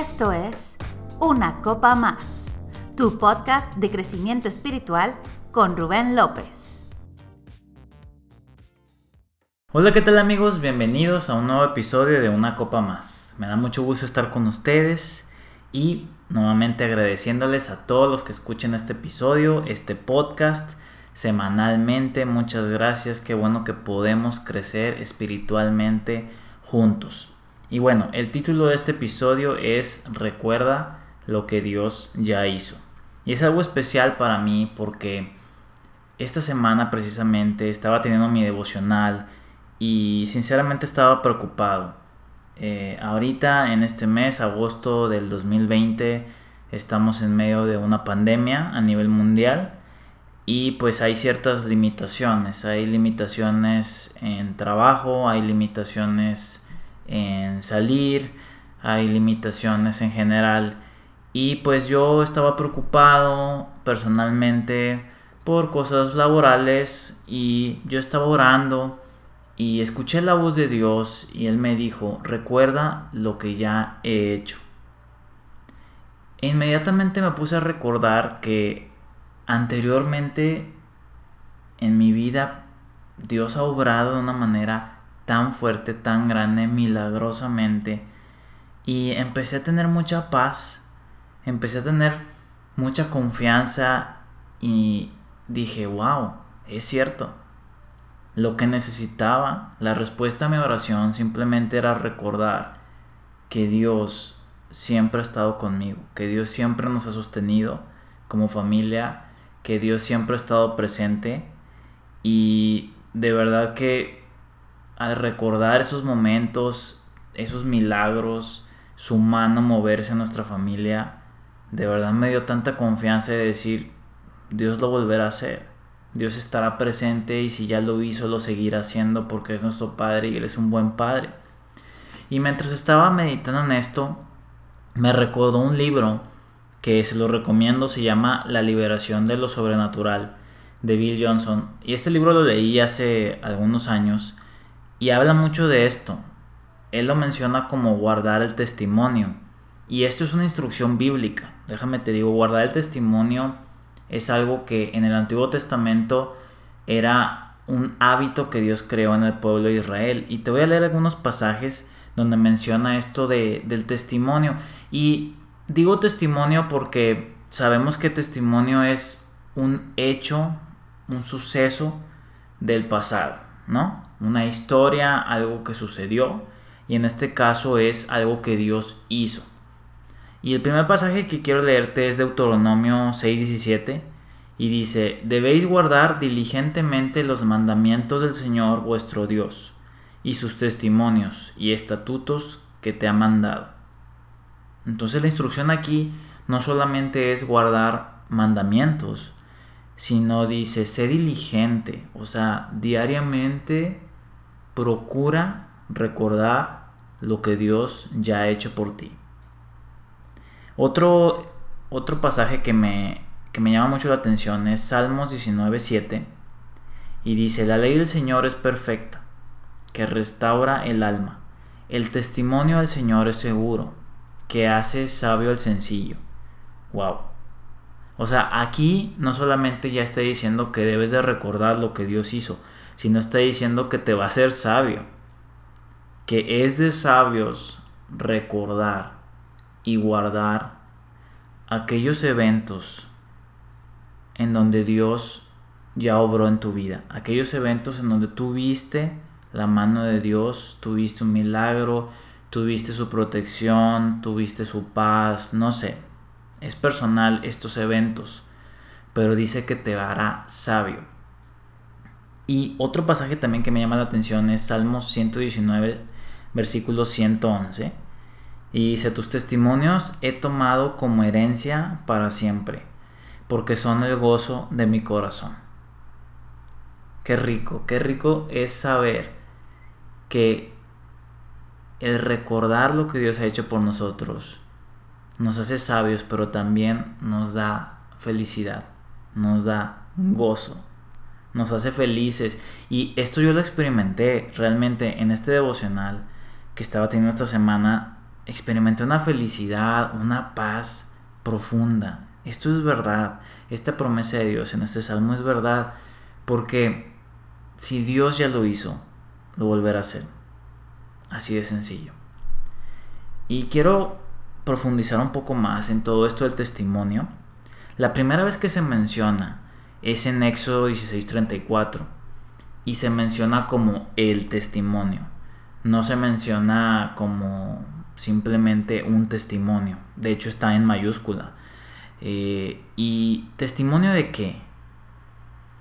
Esto es Una Copa Más, tu podcast de crecimiento espiritual con Rubén López. Hola, ¿qué tal amigos? Bienvenidos a un nuevo episodio de Una Copa Más. Me da mucho gusto estar con ustedes y nuevamente agradeciéndoles a todos los que escuchen este episodio, este podcast semanalmente. Muchas gracias, qué bueno que podemos crecer espiritualmente juntos. Y bueno, el título de este episodio es Recuerda lo que Dios ya hizo. Y es algo especial para mí porque esta semana precisamente estaba teniendo mi devocional y sinceramente estaba preocupado. Eh, ahorita en este mes, agosto del 2020, estamos en medio de una pandemia a nivel mundial y pues hay ciertas limitaciones, hay limitaciones en trabajo, hay limitaciones en salir, hay limitaciones en general y pues yo estaba preocupado personalmente por cosas laborales y yo estaba orando y escuché la voz de Dios y Él me dijo, recuerda lo que ya he hecho. E inmediatamente me puse a recordar que anteriormente en mi vida Dios ha obrado de una manera tan fuerte, tan grande, milagrosamente. Y empecé a tener mucha paz, empecé a tener mucha confianza y dije, wow, es cierto. Lo que necesitaba, la respuesta a mi oración simplemente era recordar que Dios siempre ha estado conmigo, que Dios siempre nos ha sostenido como familia que Dios siempre ha estado presente y de verdad que al recordar esos momentos, esos milagros, su mano moverse en nuestra familia, de verdad me dio tanta confianza de decir, Dios lo volverá a hacer. Dios estará presente y si ya lo hizo, lo seguirá haciendo porque es nuestro Padre y Él es un buen Padre. Y mientras estaba meditando en esto, me recordó un libro que se lo recomiendo, se llama La liberación de lo sobrenatural de Bill Johnson. Y este libro lo leí hace algunos años y habla mucho de esto. Él lo menciona como guardar el testimonio. Y esto es una instrucción bíblica. Déjame te digo, guardar el testimonio es algo que en el Antiguo Testamento era un hábito que Dios creó en el pueblo de Israel. Y te voy a leer algunos pasajes donde menciona esto de, del testimonio. Y Digo testimonio porque sabemos que testimonio es un hecho, un suceso del pasado, ¿no? Una historia, algo que sucedió y en este caso es algo que Dios hizo. Y el primer pasaje que quiero leerte es Deuteronomio 6:17 y dice, debéis guardar diligentemente los mandamientos del Señor vuestro Dios y sus testimonios y estatutos que te ha mandado entonces la instrucción aquí no solamente es guardar mandamientos, sino dice, sé diligente, o sea, diariamente procura recordar lo que Dios ya ha hecho por ti. Otro, otro pasaje que me, que me llama mucho la atención es Salmos 19.7 y dice, la ley del Señor es perfecta, que restaura el alma. El testimonio del Señor es seguro que hace sabio al sencillo. Wow. O sea, aquí no solamente ya está diciendo que debes de recordar lo que Dios hizo, sino está diciendo que te va a hacer sabio. Que es de sabios recordar y guardar aquellos eventos en donde Dios ya obró en tu vida. Aquellos eventos en donde tú viste la mano de Dios, tuviste un milagro, tuviste su protección, tuviste su paz, no sé. Es personal estos eventos, pero dice que te hará sabio. Y otro pasaje también que me llama la atención es Salmos 119, versículo 111. Y dice, tus testimonios he tomado como herencia para siempre, porque son el gozo de mi corazón. Qué rico, qué rico es saber que el recordar lo que Dios ha hecho por nosotros nos hace sabios, pero también nos da felicidad, nos da gozo, nos hace felices. Y esto yo lo experimenté realmente en este devocional que estaba teniendo esta semana. experimenté una felicidad, una paz profunda. Esto es verdad. Esta promesa de Dios en este salmo es verdad. Porque si Dios ya lo hizo, lo volverá a hacer. Así de sencillo. Y quiero profundizar un poco más en todo esto del testimonio. La primera vez que se menciona es en Éxodo 16:34 y se menciona como el testimonio. No se menciona como simplemente un testimonio. De hecho está en mayúscula. Eh, ¿Y testimonio de qué?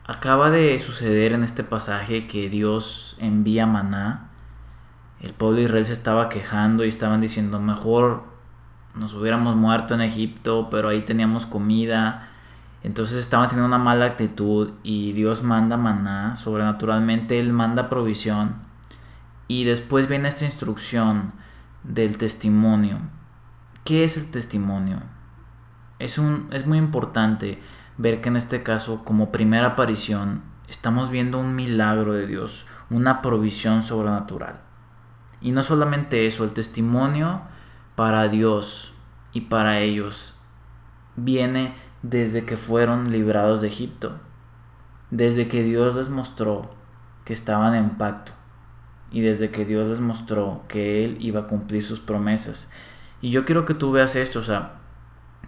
Acaba de suceder en este pasaje que Dios envía maná. El pueblo de Israel se estaba quejando y estaban diciendo, mejor nos hubiéramos muerto en Egipto, pero ahí teníamos comida. Entonces estaban teniendo una mala actitud y Dios manda maná, sobrenaturalmente Él manda provisión. Y después viene esta instrucción del testimonio. ¿Qué es el testimonio? Es, un, es muy importante ver que en este caso, como primera aparición, estamos viendo un milagro de Dios, una provisión sobrenatural. Y no solamente eso, el testimonio para Dios y para ellos viene desde que fueron librados de Egipto, desde que Dios les mostró que estaban en pacto y desde que Dios les mostró que Él iba a cumplir sus promesas. Y yo quiero que tú veas esto, o sea,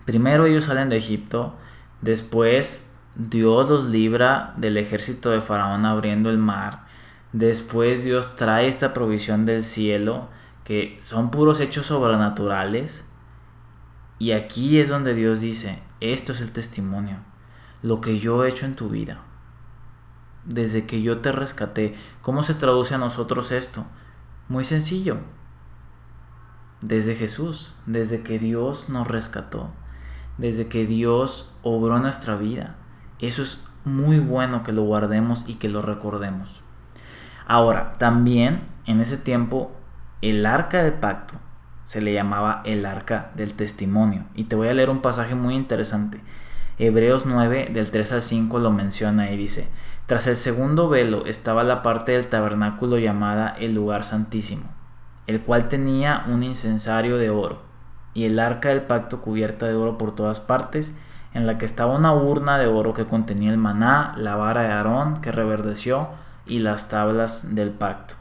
primero ellos salen de Egipto, después Dios los libra del ejército de Faraón abriendo el mar, después Dios trae esta provisión del cielo, que son puros hechos sobrenaturales. Y aquí es donde Dios dice, esto es el testimonio, lo que yo he hecho en tu vida. Desde que yo te rescaté, ¿cómo se traduce a nosotros esto? Muy sencillo. Desde Jesús, desde que Dios nos rescató, desde que Dios obró nuestra vida. Eso es muy bueno que lo guardemos y que lo recordemos. Ahora, también en ese tiempo el arca del pacto se le llamaba el arca del testimonio. Y te voy a leer un pasaje muy interesante. Hebreos 9 del 3 al 5 lo menciona y dice, tras el segundo velo estaba la parte del tabernáculo llamada el lugar santísimo, el cual tenía un incensario de oro, y el arca del pacto cubierta de oro por todas partes, en la que estaba una urna de oro que contenía el maná, la vara de Aarón que reverdeció y las tablas del pacto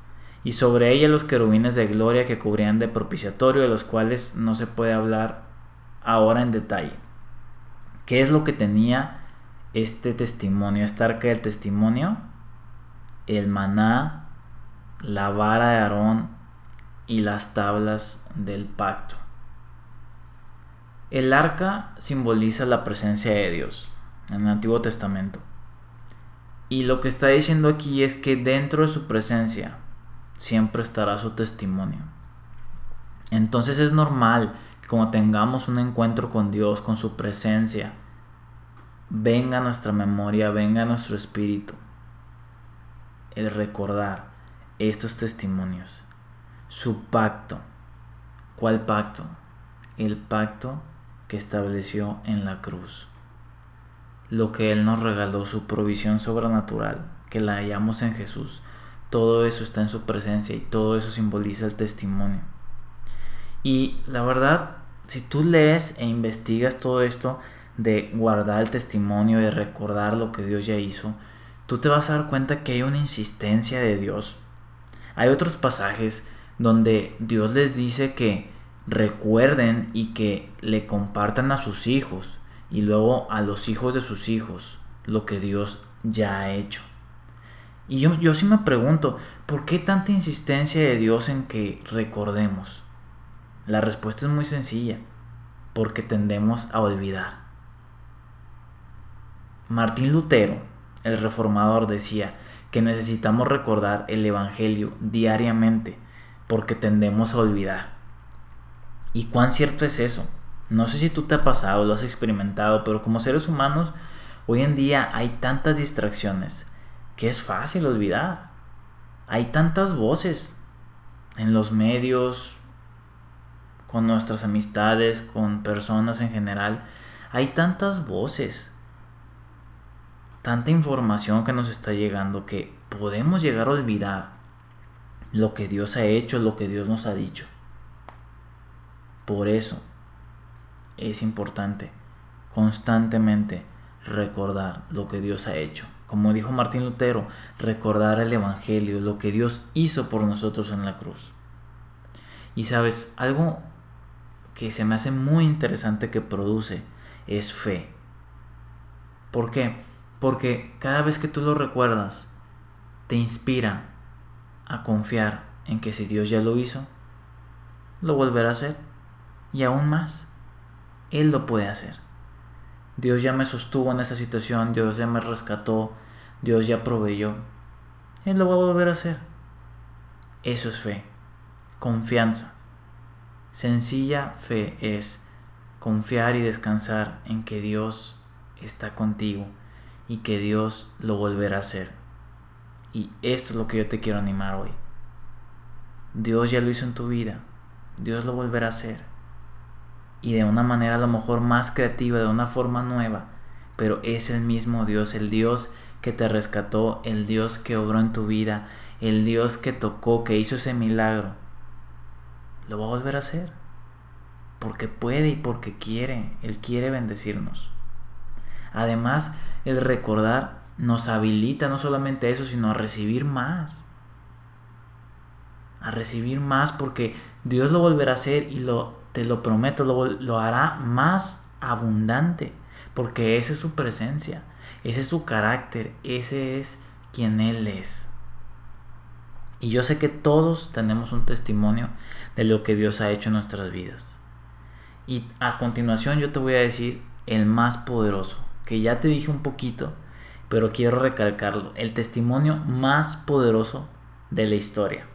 y sobre ella los querubines de gloria que cubrían de propiciatorio, de los cuales no se puede hablar ahora en detalle. ¿Qué es lo que tenía este testimonio, esta arca del testimonio? El maná, la vara de Aarón y las tablas del pacto. El arca simboliza la presencia de Dios en el Antiguo Testamento. Y lo que está diciendo aquí es que dentro de su presencia, siempre estará su testimonio. Entonces es normal que como tengamos un encuentro con Dios, con su presencia, venga nuestra memoria, venga nuestro espíritu el recordar estos testimonios, su pacto. ¿Cuál pacto? El pacto que estableció en la cruz. Lo que Él nos regaló, su provisión sobrenatural, que la hallamos en Jesús todo eso está en su presencia y todo eso simboliza el testimonio. Y la verdad, si tú lees e investigas todo esto de guardar el testimonio, de recordar lo que Dios ya hizo, tú te vas a dar cuenta que hay una insistencia de Dios. Hay otros pasajes donde Dios les dice que recuerden y que le compartan a sus hijos y luego a los hijos de sus hijos lo que Dios ya ha hecho. Y yo, yo sí me pregunto, ¿por qué tanta insistencia de Dios en que recordemos? La respuesta es muy sencilla, porque tendemos a olvidar. Martín Lutero, el reformador, decía que necesitamos recordar el Evangelio diariamente, porque tendemos a olvidar. ¿Y cuán cierto es eso? No sé si tú te ha pasado, lo has experimentado, pero como seres humanos, hoy en día hay tantas distracciones que es fácil olvidar. Hay tantas voces en los medios, con nuestras amistades, con personas en general. Hay tantas voces, tanta información que nos está llegando que podemos llegar a olvidar lo que Dios ha hecho, lo que Dios nos ha dicho. Por eso es importante constantemente recordar lo que Dios ha hecho. Como dijo Martín Lutero, recordar el Evangelio, lo que Dios hizo por nosotros en la cruz. Y sabes, algo que se me hace muy interesante que produce es fe. ¿Por qué? Porque cada vez que tú lo recuerdas, te inspira a confiar en que si Dios ya lo hizo, lo volverá a hacer. Y aún más, Él lo puede hacer. Dios ya me sostuvo en esa situación, Dios ya me rescató, Dios ya proveyó. Él lo va a volver a hacer. Eso es fe, confianza. Sencilla fe es confiar y descansar en que Dios está contigo y que Dios lo volverá a hacer. Y esto es lo que yo te quiero animar hoy. Dios ya lo hizo en tu vida, Dios lo volverá a hacer y de una manera a lo mejor más creativa, de una forma nueva, pero es el mismo Dios, el Dios que te rescató, el Dios que obró en tu vida, el Dios que tocó, que hizo ese milagro. Lo va a volver a hacer. Porque puede y porque quiere. Él quiere bendecirnos. Además, el recordar nos habilita no solamente a eso, sino a recibir más. A recibir más porque Dios lo volverá a hacer y lo te lo prometo, lo, hará más abundante, porque esa es su presencia, ese es su carácter, ese es quien Él es. Y yo sé que todos tenemos un testimonio de lo que Dios ha hecho en nuestras vidas. Y a continuación yo te voy a decir el más poderoso, que ya te dije un poquito, pero quiero recalcarlo, el testimonio más poderoso de la historia.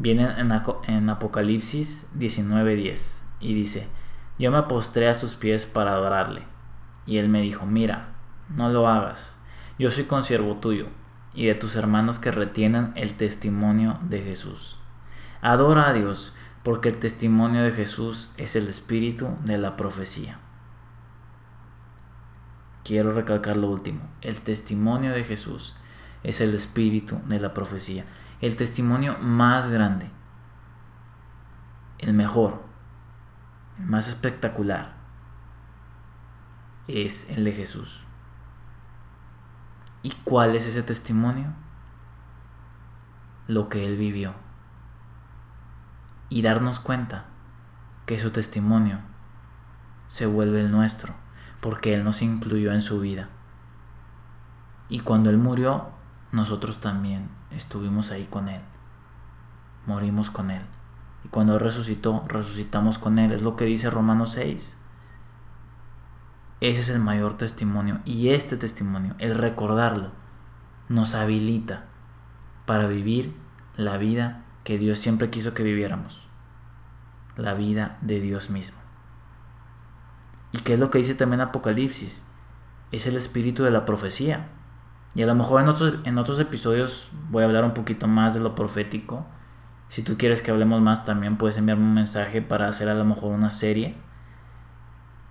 Viene en, Apocalipsis 19:10 y dice, yo me postré a sus pies para adorarle. Y él me dijo, mira, no lo hagas, yo soy consiervo tuyo y de tus hermanos que retienen el testimonio de Jesús. Adora a Dios, porque el testimonio de Jesús es el espíritu de la profecía. Quiero recalcar lo último, el testimonio de Jesús es el espíritu de la profecía el testimonio más grande, el mejor, el más espectacular, es el de Jesús. ¿Y cuál es ese testimonio? Lo que Él vivió. Y darnos cuenta que su testimonio se vuelve el nuestro, porque Él nos incluyó en su vida. Y cuando Él murió, nosotros también estuvimos ahí con Él. Morimos con Él. Y cuando resucitó, resucitamos con Él. Es lo que dice Romanos 6. Ese es el mayor testimonio. Y este testimonio, el recordarlo, nos habilita para vivir la vida que Dios siempre quiso que viviéramos. La vida de Dios mismo. ¿Y qué es lo que dice también Apocalipsis? Es el espíritu de la profecía. Y a lo mejor en otros, en otros episodios voy a hablar un poquito más de lo profético. Si tú quieres que hablemos más, también puedes enviarme un mensaje para hacer a lo mejor una serie.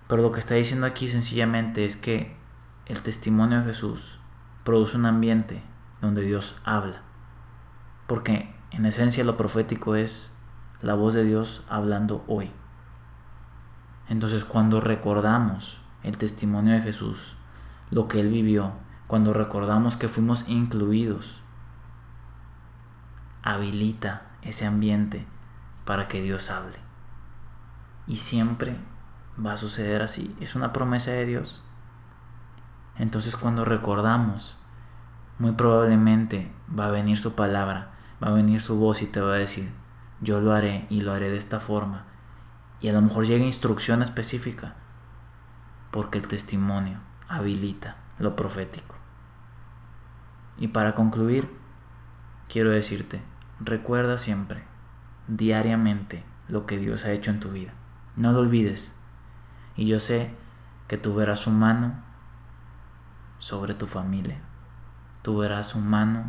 Pero lo que está diciendo aquí sencillamente es que el testimonio de Jesús produce un ambiente donde Dios habla. Porque en esencia lo profético es la voz de Dios hablando hoy. Entonces cuando recordamos el testimonio de Jesús, lo que Él vivió, cuando recordamos que fuimos incluidos, habilita ese ambiente para que Dios hable. Y siempre va a suceder así, es una promesa de Dios. Entonces cuando recordamos, muy probablemente va a venir su palabra, va a venir su voz y te va a decir, yo lo haré y lo haré de esta forma. Y a lo mejor llega instrucción específica, porque el testimonio habilita lo profético. Y para concluir, quiero decirte, recuerda siempre, diariamente, lo que Dios ha hecho en tu vida. No lo olvides. Y yo sé que tú verás su mano sobre tu familia. Tú verás su mano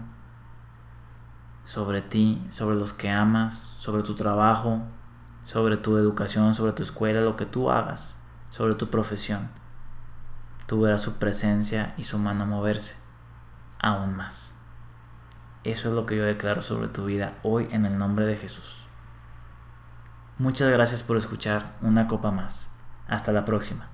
sobre ti, sobre los que amas, sobre tu trabajo, sobre tu educación, sobre tu escuela, lo que tú hagas, sobre tu profesión. Tú verás su presencia y su mano moverse aún más. Eso es lo que yo declaro sobre tu vida hoy en el nombre de Jesús. Muchas gracias por escuchar una copa más. Hasta la próxima.